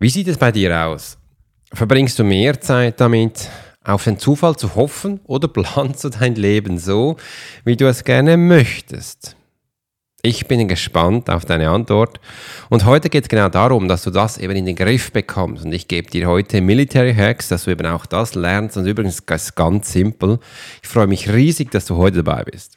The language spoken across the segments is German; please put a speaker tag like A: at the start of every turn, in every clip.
A: Wie sieht es bei dir aus? Verbringst du mehr Zeit damit, auf den Zufall zu hoffen oder planst du dein Leben so, wie du es gerne möchtest? Ich bin gespannt auf deine Antwort. Und heute geht es genau darum, dass du das eben in den Griff bekommst. Und ich gebe dir heute Military Hacks, dass du eben auch das lernst. Und übrigens es ganz simpel. Ich freue mich riesig, dass du heute dabei bist.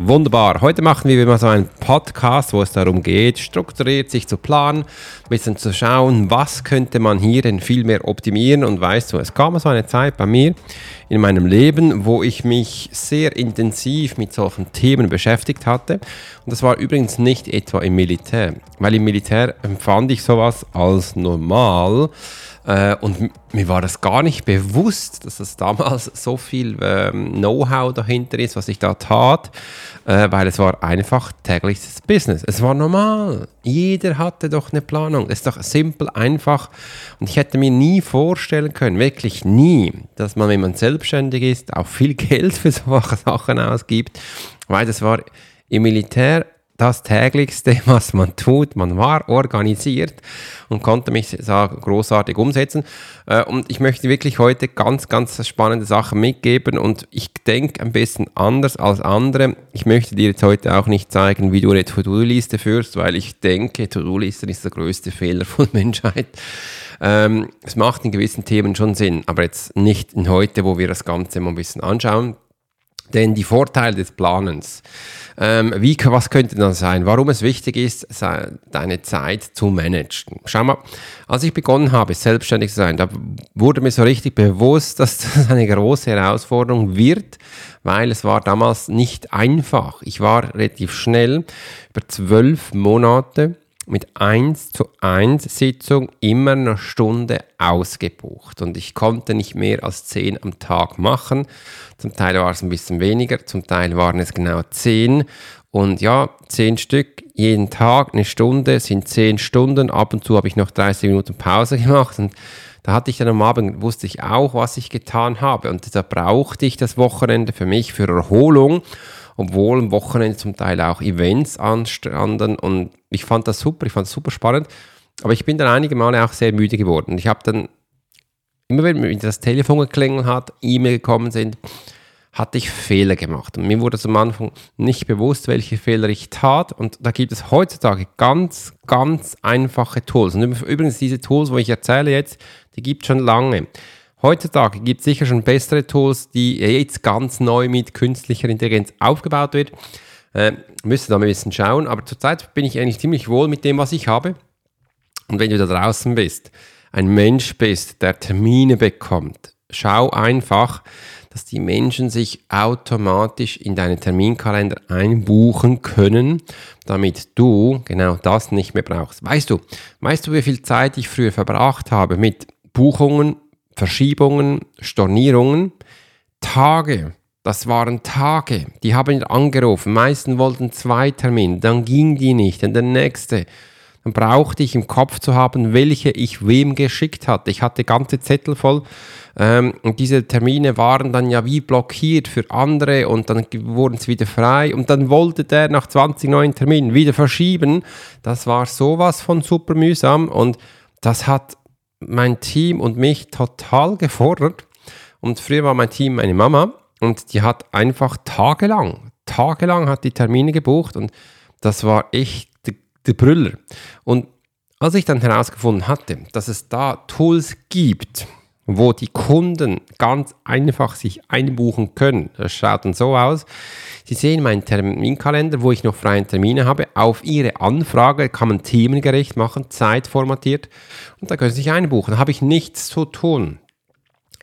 A: Wunderbar. Heute machen wir mal so einen Podcast, wo es darum geht, strukturiert sich zu planen, ein bisschen zu schauen, was könnte man hier denn viel mehr optimieren. Und weißt du, es kam so eine Zeit bei mir in meinem Leben, wo ich mich sehr intensiv mit solchen Themen beschäftigt hatte. Und das war übrigens nicht etwa im Militär, weil im Militär empfand ich sowas als normal. Äh, und mir war das gar nicht bewusst, dass es damals so viel ähm, Know-how dahinter ist, was ich da tat, äh, weil es war einfach tägliches Business. Es war normal. Jeder hatte doch eine Planung. Es ist doch simpel, einfach. Und ich hätte mir nie vorstellen können, wirklich nie, dass man, wenn man selbstständig ist, auch viel Geld für solche Sachen ausgibt, weil das war im Militär das täglichste, was man tut. Man war organisiert und konnte mich großartig umsetzen. Äh, und ich möchte wirklich heute ganz, ganz spannende Sachen mitgeben und ich denke ein bisschen anders als andere. Ich möchte dir jetzt heute auch nicht zeigen, wie du eine To-Do-Liste führst, weil ich denke, To-Do-Listen ist der größte Fehler von Menschheit. Ähm, es macht in gewissen Themen schon Sinn, aber jetzt nicht in heute, wo wir das Ganze mal ein bisschen anschauen. Denn die Vorteile des Planens, ähm, wie, was könnte das sein? Warum es wichtig ist, deine Zeit zu managen. Schau mal, als ich begonnen habe, selbstständig zu sein, da wurde mir so richtig bewusst, dass das eine große Herausforderung wird, weil es war damals nicht einfach. Ich war relativ schnell über zwölf Monate mit 1 zu 1 Sitzung immer eine Stunde ausgebucht. Und ich konnte nicht mehr als 10 am Tag machen. Zum Teil war es ein bisschen weniger, zum Teil waren es genau 10 und ja, 10 Stück jeden Tag, eine Stunde sind 10 Stunden. Ab und zu habe ich noch 30 Minuten Pause gemacht. Und da hatte ich dann am Abend, wusste ich auch, was ich getan habe. Und da brauchte ich das Wochenende für mich, für Erholung obwohl am Wochenende zum Teil auch Events anstanden und ich fand das super, ich fand es super spannend, aber ich bin dann einige Male auch sehr müde geworden. Ich habe dann, immer wenn das Telefon geklingelt hat, E-Mail gekommen sind, hatte ich Fehler gemacht. Und mir wurde am Anfang nicht bewusst, welche Fehler ich tat. Und da gibt es heutzutage ganz, ganz einfache Tools. Und übrigens diese Tools, wo ich erzähle jetzt, die gibt es schon lange. Heutzutage gibt es sicher schon bessere Tools, die jetzt ganz neu mit künstlicher Intelligenz aufgebaut wird. Äh, müsste da mal ein bisschen schauen, aber zurzeit bin ich eigentlich ziemlich wohl mit dem, was ich habe. Und wenn du da draußen bist, ein Mensch bist, der Termine bekommt, schau einfach, dass die Menschen sich automatisch in deinen Terminkalender einbuchen können, damit du genau das nicht mehr brauchst. Weißt du, weißt du, wie viel Zeit ich früher verbracht habe mit Buchungen Verschiebungen, Stornierungen, Tage. Das waren Tage. Die haben angerufen. Meisten wollten zwei Termine. Dann ging die nicht. Und der nächste. Dann brauchte ich im Kopf zu haben, welche ich wem geschickt hatte. Ich hatte ganze Zettel voll. Ähm, und diese Termine waren dann ja wie blockiert für andere und dann wurden sie wieder frei. Und dann wollte der nach 20 neuen Terminen wieder verschieben. Das war sowas von super mühsam und das hat mein Team und mich total gefordert. Und früher war mein Team meine Mama und die hat einfach tagelang, tagelang hat die Termine gebucht und das war echt der, Brüller. Und als ich dann herausgefunden hatte, dass es da Tools gibt, wo die Kunden ganz einfach sich einbuchen können. Das schaut dann so aus. Sie sehen meinen Terminkalender, wo ich noch freie Termine habe. Auf Ihre Anfrage kann man themengerecht machen, zeitformatiert und da können Sie sich einbuchen. Da habe ich nichts zu tun.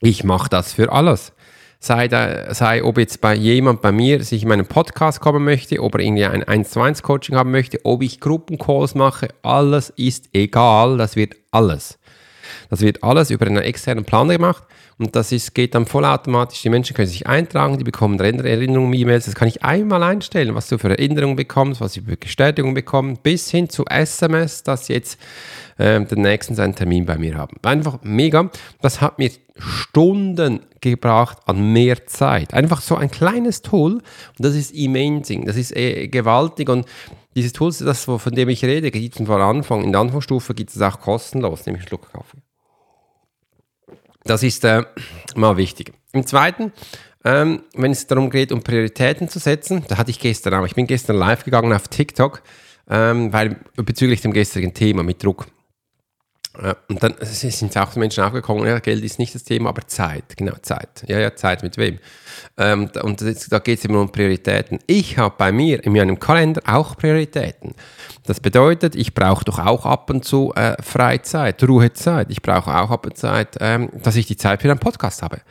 A: Ich mache das für alles. Sei, da, sei ob jetzt bei jemand bei mir sich in meinen Podcast kommen möchte, ob er irgendwie ein 1 zu 1 Coaching haben möchte, ob ich Gruppencalls mache, alles ist egal, das wird alles. Das wird alles über einen externen Plan gemacht und das ist, geht dann vollautomatisch. Die Menschen können sich eintragen, die bekommen Erinnerungen, E-Mails. Das kann ich einmal einstellen, was du für Erinnerungen bekommst, was sie für Bestätigung bekommen, bis hin zu SMS, dass sie jetzt äh, den nächsten seinen Termin bei mir haben. Einfach mega. Das hat mir Stunden gebracht an mehr Zeit. Einfach so ein kleines Tool und das ist amazing, das ist äh, gewaltig und dieses Tool, das, von dem ich rede, gibt es von Anfang, in der Anfangsstufe gibt es auch kostenlos, nämlich einen Schluck Kaffee. Das ist äh, mal wichtig. Im Zweiten, ähm, wenn es darum geht, um Prioritäten zu setzen, da hatte ich gestern auch, ich bin gestern live gegangen auf TikTok, ähm, weil bezüglich dem gestrigen Thema mit Druck. Äh, und dann sind auch Menschen aufgekommen, ja, Geld ist nicht das Thema, aber Zeit, genau, Zeit. Ja, ja, Zeit mit wem? Ähm, und das, da geht es immer um Prioritäten. Ich habe bei mir in meinem Kalender auch Prioritäten. Das bedeutet, ich brauche doch auch ab und zu äh, Freizeit, Ruhezeit. Ich brauche auch ab und zu Zeit, ähm, dass ich die Zeit für einen Podcast habe.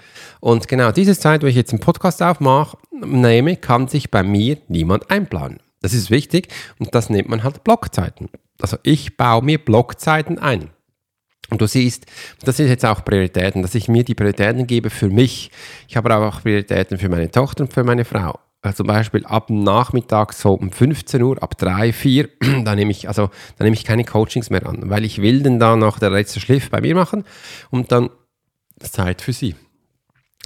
A: Und genau diese Zeit, wo ich jetzt einen Podcast aufmache, nehme, kann sich bei mir niemand einplanen. Das ist wichtig und das nennt man halt Blockzeiten. Also ich baue mir Blockzeiten ein. Und du siehst, das sind jetzt auch Prioritäten, dass ich mir die Prioritäten gebe für mich. Ich habe aber auch Prioritäten für meine Tochter und für meine Frau. Also zum Beispiel ab Nachmittag so um 15 Uhr, ab 3, 4, da nehme ich, also, da nehme ich keine Coachings mehr an, weil ich will dann da noch der letzte Schliff bei mir machen und dann Zeit für sie.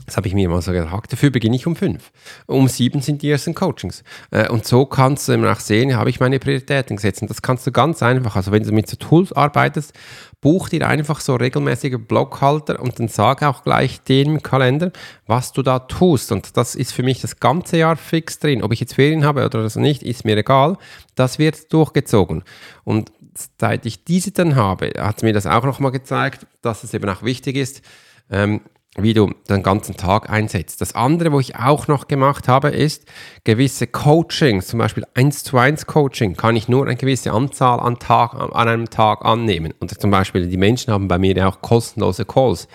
A: Das habe ich mir mal so gedacht. Dafür beginne ich um fünf. Um sieben sind die ersten Coachings. Äh, und so kannst du immer auch sehen, habe ich meine Prioritäten gesetzt. Und das kannst du ganz einfach. Also wenn du mit so Tools arbeitest, buch dir einfach so regelmäßige Bloghalter und dann sag auch gleich dem Kalender, was du da tust. Und das ist für mich das ganze Jahr fix drin. Ob ich jetzt Ferien habe oder das nicht, ist mir egal. Das wird durchgezogen. Und seit ich diese dann habe, hat mir das auch nochmal gezeigt, dass es eben auch wichtig ist, ähm, wie du den ganzen Tag einsetzt. Das andere, wo ich auch noch gemacht habe, ist gewisse Coachings, zum Beispiel 1 zu 1 Coaching, kann ich nur eine gewisse Anzahl an, Tag, an einem Tag annehmen. Und zum Beispiel die Menschen haben bei mir ja auch kostenlose Calls.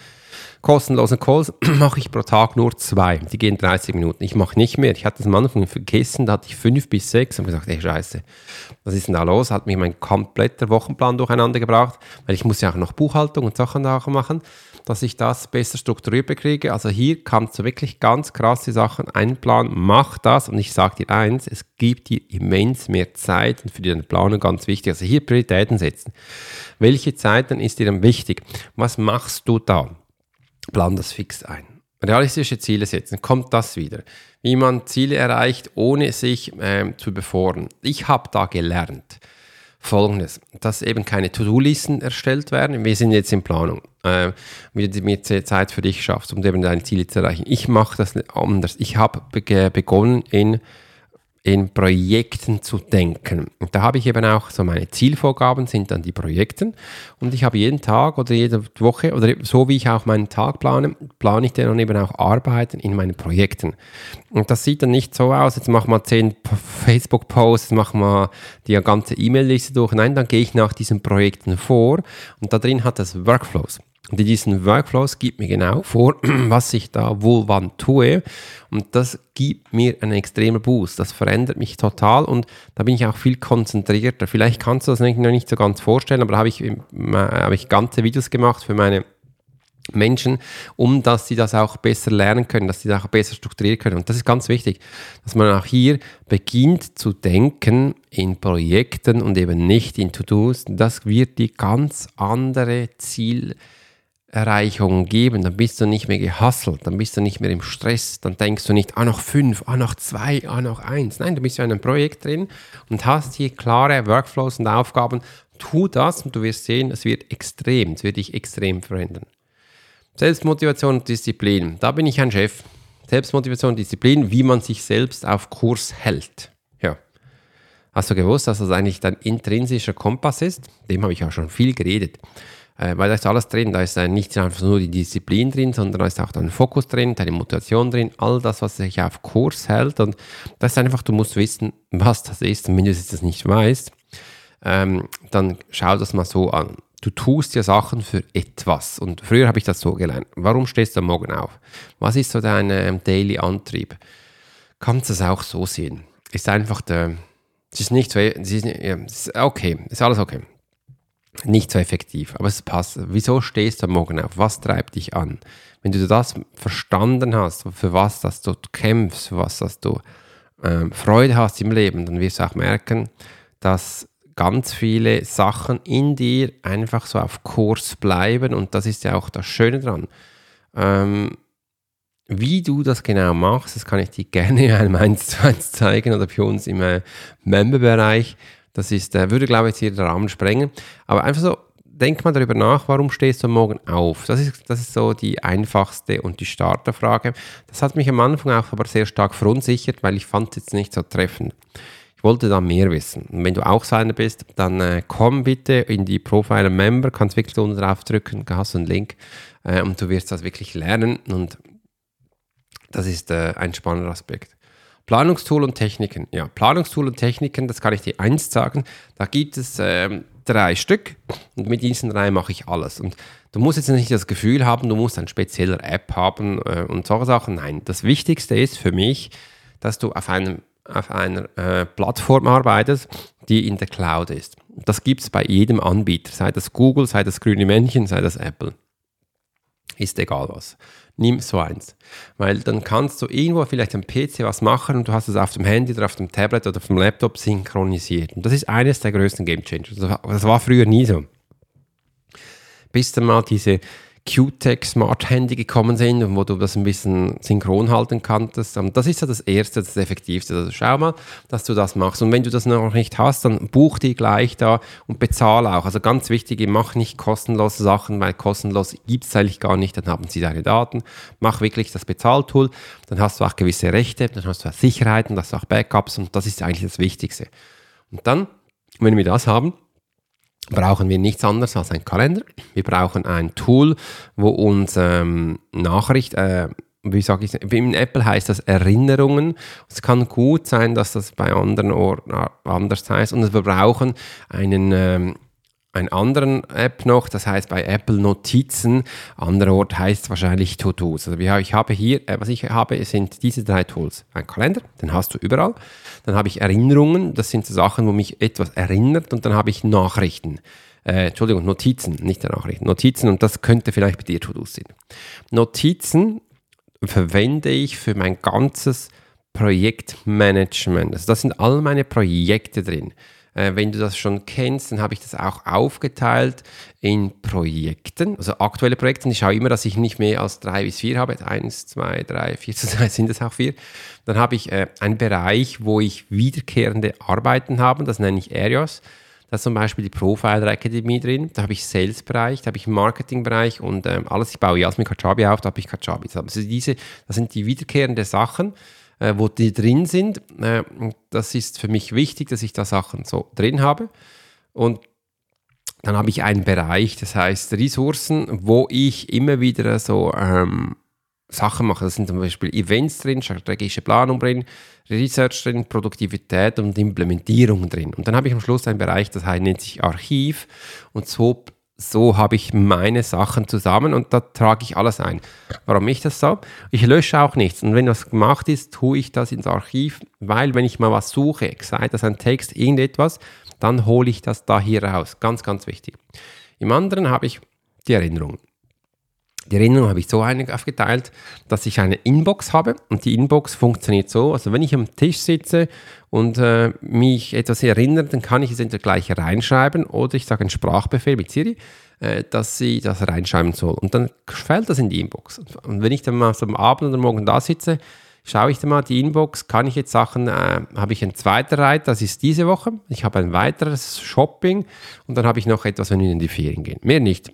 A: Kostenlose Calls mache ich pro Tag nur zwei. Die gehen 30 Minuten. Ich mache nicht mehr. Ich hatte das am Anfang vergessen, da hatte ich fünf bis sechs und gesagt, ey Scheiße, was ist denn da los? Hat mich mein kompletter Wochenplan durcheinander gebracht, weil ich muss ja auch noch Buchhaltung und Sachen machen dass ich das besser strukturiert bekriege. Also hier kannst du wirklich ganz krasse Sachen einplanen. Mach das und ich sage dir eins, es gibt dir immens mehr Zeit und für deine Planung ganz wichtig. Also hier Prioritäten setzen. Welche Zeiten ist dir dann wichtig? Was machst du da? Plan das fix ein. Realistische Ziele setzen, kommt das wieder. Wie man Ziele erreicht, ohne sich äh, zu befordern. Ich habe da gelernt Folgendes, dass eben keine To-Do-Listen erstellt werden. Wir sind jetzt in Planung, äh, wie du mir Zeit für dich schaffst, um eben deine Ziele zu erreichen. Ich mache das anders. Ich habe begonnen in in Projekten zu denken. Und da habe ich eben auch so meine Zielvorgaben sind dann die Projekten und ich habe jeden Tag oder jede Woche oder so wie ich auch meinen Tag plane, plane ich dann eben auch Arbeiten in meinen Projekten. Und das sieht dann nicht so aus, jetzt machen wir zehn Facebook-Posts, machen wir die ganze E-Mail-Liste durch. Nein, dann gehe ich nach diesen Projekten vor und da drin hat das Workflows. Und in diesen Workflows gibt mir genau vor, was ich da wohl wann tue. Und das gibt mir einen extremen Boost. Das verändert mich total und da bin ich auch viel konzentrierter. Vielleicht kannst du das noch nicht so ganz vorstellen, aber da habe ich, äh, habe ich ganze Videos gemacht für meine Menschen, um dass sie das auch besser lernen können, dass sie das auch besser strukturieren können. Und das ist ganz wichtig, dass man auch hier beginnt zu denken in Projekten und eben nicht in To-Dos. Das wird die ganz andere Ziel Erreichungen geben, dann bist du nicht mehr gehasselt, dann bist du nicht mehr im Stress, dann denkst du nicht, ah noch fünf, ah noch zwei, ah noch eins. Nein, du bist ja in einem Projekt drin und hast hier klare Workflows und Aufgaben. Tu das und du wirst sehen, es wird extrem, es wird dich extrem verändern. Selbstmotivation und Disziplin, da bin ich ein Chef. Selbstmotivation und Disziplin, wie man sich selbst auf Kurs hält. Ja. Hast du gewusst, dass das eigentlich dein intrinsischer Kompass ist? Dem habe ich auch schon viel geredet. Äh, weil da ist alles drin. Da ist äh, nicht einfach nur die Disziplin drin, sondern da ist auch dein Fokus drin, deine Motivation drin, all das, was sich auf Kurs hält. Und das ist einfach, du musst wissen, was das ist. Und wenn du das nicht weißt, ähm, dann schau das mal so an. Du tust ja Sachen für etwas. Und früher habe ich das so gelernt. Warum stehst du am Morgen auf? Was ist so dein ähm, Daily Antrieb? Kannst du es auch so sehen? Ist einfach der, es ist nicht so, es ist, ja, es ist okay, ist alles okay nicht so effektiv, aber es passt. Wieso stehst du am Morgen auf? Was treibt dich an? Wenn du das verstanden hast, für was dass du kämpfst, für was dass du ähm, Freude hast im Leben, dann wirst du auch merken, dass ganz viele Sachen in dir einfach so auf Kurs bleiben und das ist ja auch das Schöne dran. Ähm, wie du das genau machst, das kann ich dir gerne in einem 1 zu 1 zeigen oder für uns im äh, Member-Bereich. Das ist, äh, würde, glaube ich, jetzt hier den Rahmen sprengen. Aber einfach so, denk mal darüber nach, warum stehst du Morgen auf? Das ist, das ist so die einfachste und die Starterfrage. Das hat mich am Anfang auch aber sehr stark verunsichert, weil ich fand es jetzt nicht so treffend. Ich wollte da mehr wissen. Und wenn du auch so einer bist, dann äh, komm bitte in die Profiler Member, kannst wirklich unten drauf drücken, hast einen Link äh, und du wirst das wirklich lernen und das ist äh, ein spannender Aspekt. Planungstool und Techniken. Ja, Planungstool und Techniken, das kann ich dir eins sagen. Da gibt es ähm, drei Stück und mit diesen drei mache ich alles. Und du musst jetzt nicht das Gefühl haben, du musst eine spezielle App haben äh, und solche Sachen. Nein, das Wichtigste ist für mich, dass du auf, einem, auf einer äh, Plattform arbeitest, die in der Cloud ist. Das gibt es bei jedem Anbieter, sei das Google, sei das grüne Männchen, sei das Apple. Ist egal was nimm so eins. Weil dann kannst du irgendwo vielleicht am PC was machen und du hast es auf dem Handy oder auf dem Tablet oder auf dem Laptop synchronisiert. Und das ist eines der größten Game Changers. Das war früher nie so. Bis dann mal diese QTech Smart Handy gekommen sind und wo du das ein bisschen synchron halten kannst. Das ist ja das Erste, das Effektivste. Also schau mal, dass du das machst. Und wenn du das noch nicht hast, dann buch die gleich da und bezahle auch. Also ganz wichtig, mach nicht kostenlose Sachen, weil kostenlos gibt es eigentlich gar nicht. Dann haben sie deine Daten. Mach wirklich das Bezahltool. Dann hast du auch gewisse Rechte, dann hast du auch Sicherheiten, das auch Backups und das ist eigentlich das Wichtigste. Und dann, wenn wir das haben, brauchen wir nichts anderes als einen Kalender. Wir brauchen ein Tool, wo uns ähm, Nachricht, äh, wie sage ich, in Apple heißt das Erinnerungen. Es kann gut sein, dass das bei anderen Orten anders heißt. Und wir brauchen einen ähm, einen anderen App noch, das heißt bei Apple Notizen, anderer Ort heißt es wahrscheinlich To-Dos. Also ich habe hier, äh, was ich habe, sind diese drei Tools. Ein Kalender, den hast du überall. Dann habe ich Erinnerungen, das sind so Sachen, wo mich etwas erinnert und dann habe ich Nachrichten. Äh, Entschuldigung, Notizen, nicht Nachrichten. Notizen und das könnte vielleicht bei dir To-Dos sein. Notizen verwende ich für mein ganzes Projektmanagement. Also da sind all meine Projekte drin. Äh, wenn du das schon kennst, dann habe ich das auch aufgeteilt in Projekten, also aktuelle Projekte. Ich schaue immer, dass ich nicht mehr als drei bis vier habe. Eins, zwei, drei, vier, zwei sind es auch vier. Dann habe ich äh, einen Bereich, wo ich wiederkehrende Arbeiten habe. Das nenne ich Areas. Da ist zum Beispiel die Profiler Academy drin, da habe ich Sales-Bereich, da habe ich Marketing-Bereich und ähm, alles, ich baue Jasmin Kajabi auf, da habe ich Kajabi. Also diese, das sind die wiederkehrenden Sachen äh, wo die drin sind. Äh, das ist für mich wichtig, dass ich da Sachen so drin habe. Und dann habe ich einen Bereich, das heißt Ressourcen, wo ich immer wieder so ähm, Sachen mache. Das sind zum Beispiel Events drin, strategische Planung drin, Research drin, Produktivität und Implementierung drin. Und dann habe ich am Schluss einen Bereich, das heißt, nennt sich Archiv. Und so so habe ich meine Sachen zusammen und da trage ich alles ein. Warum ich das so? Ich lösche auch nichts. Und wenn das gemacht ist, tue ich das ins Archiv, weil wenn ich mal was suche, sei das ein Text, irgendetwas, dann hole ich das da hier raus. Ganz, ganz wichtig. Im anderen habe ich die Erinnerung. Die Erinnerung habe ich so aufgeteilt, dass ich eine Inbox habe und die Inbox funktioniert so, also wenn ich am Tisch sitze und äh, mich etwas erinnere, dann kann ich es entweder gleich reinschreiben oder ich sage einen Sprachbefehl mit Siri, äh, dass sie das reinschreiben soll und dann fällt das in die Inbox. Und wenn ich dann mal am Abend oder morgen da sitze, schaue ich dann mal die Inbox, kann ich jetzt Sachen, äh, habe ich einen zweiten Reiter, das ist diese Woche, ich habe ein weiteres Shopping und dann habe ich noch etwas, wenn wir in die Ferien gehen. Mehr nicht.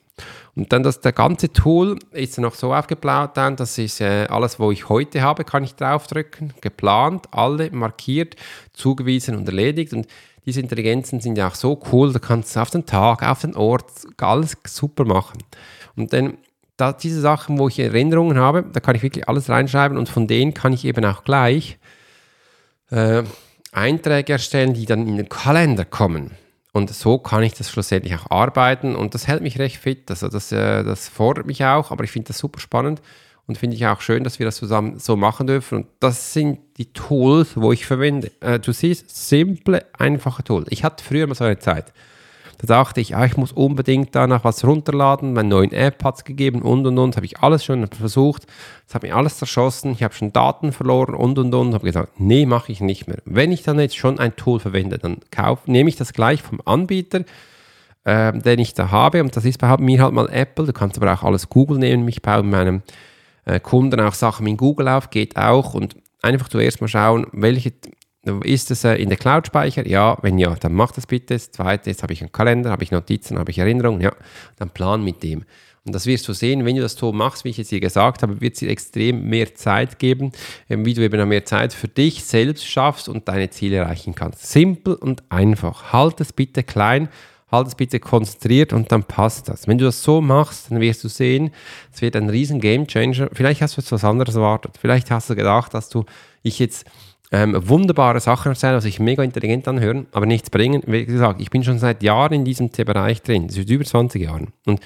A: Und dann das, der ganze Tool ist noch so aufgebaut, dann, das ist äh, alles, wo ich heute habe, kann ich draufdrücken, geplant, alle markiert, zugewiesen und erledigt. Und diese Intelligenzen sind ja auch so cool, da kannst du auf den Tag, auf den Ort alles super machen. Und dann da, diese Sachen, wo ich Erinnerungen habe, da kann ich wirklich alles reinschreiben und von denen kann ich eben auch gleich äh, Einträge erstellen, die dann in den Kalender kommen. Und so kann ich das schlussendlich auch arbeiten und das hält mich recht fit. Also das, äh, das fordert mich auch, aber ich finde das super spannend und finde ich auch schön, dass wir das zusammen so machen dürfen. Und das sind die Tools, wo ich verwende. Äh, du siehst, simple, einfache Tools. Ich hatte früher mal so eine Zeit. Da dachte ich, ah, ich muss unbedingt danach was runterladen. Meine neuen App hat es gegeben und und und. Habe ich alles schon versucht. Es hat mir alles zerschossen. Ich habe schon Daten verloren und und und. Habe gesagt, nee, mache ich nicht mehr. Wenn ich dann jetzt schon ein Tool verwende, dann kauf, nehme ich das gleich vom Anbieter, äh, den ich da habe. Und das ist bei mir halt mal Apple. Du kannst aber auch alles Google nehmen. Ich baue meinem äh, Kunden auch Sachen in Google auf, geht auch. Und einfach zuerst mal schauen, welche ist es äh, in der Cloud-Speicher? Ja, wenn ja, dann mach das bitte. Das zweite, jetzt habe ich einen Kalender, habe ich Notizen, habe ich Erinnerungen, ja, dann plan mit dem. Und das wirst du sehen, wenn du das so machst, wie ich jetzt hier gesagt habe, wird es dir extrem mehr Zeit geben, ähm, wie du eben mehr Zeit für dich selbst schaffst und deine Ziele erreichen kannst. Simpel und einfach. Halt es bitte klein, halt es bitte konzentriert und dann passt das. Wenn du das so machst, dann wirst du sehen, es wird ein riesen Game Changer. Vielleicht hast du jetzt was anderes erwartet. Vielleicht hast du gedacht, dass du ich jetzt ähm, wunderbare Sachen erzählen, was sich mega intelligent anhören, aber nichts bringen. Wie gesagt, ich bin schon seit Jahren in diesem Bereich drin, seit über 20 Jahren. Und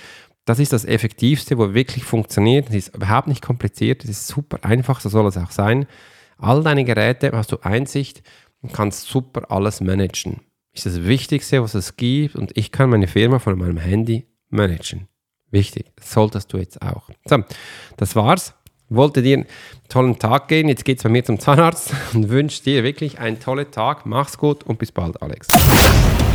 A: das ist das Effektivste, wo wirklich funktioniert. Es ist überhaupt nicht kompliziert, es ist super einfach, so soll es auch sein. All deine Geräte hast du Einsicht und kannst super alles managen. Ist das Wichtigste, was es gibt und ich kann meine Firma von meinem Handy managen. Wichtig, solltest du jetzt auch. So, das war's wollte dir einen tollen Tag gehen. Jetzt geht es bei mir zum Zahnarzt und wünsche dir wirklich einen tollen Tag. Mach's gut und bis bald, Alex.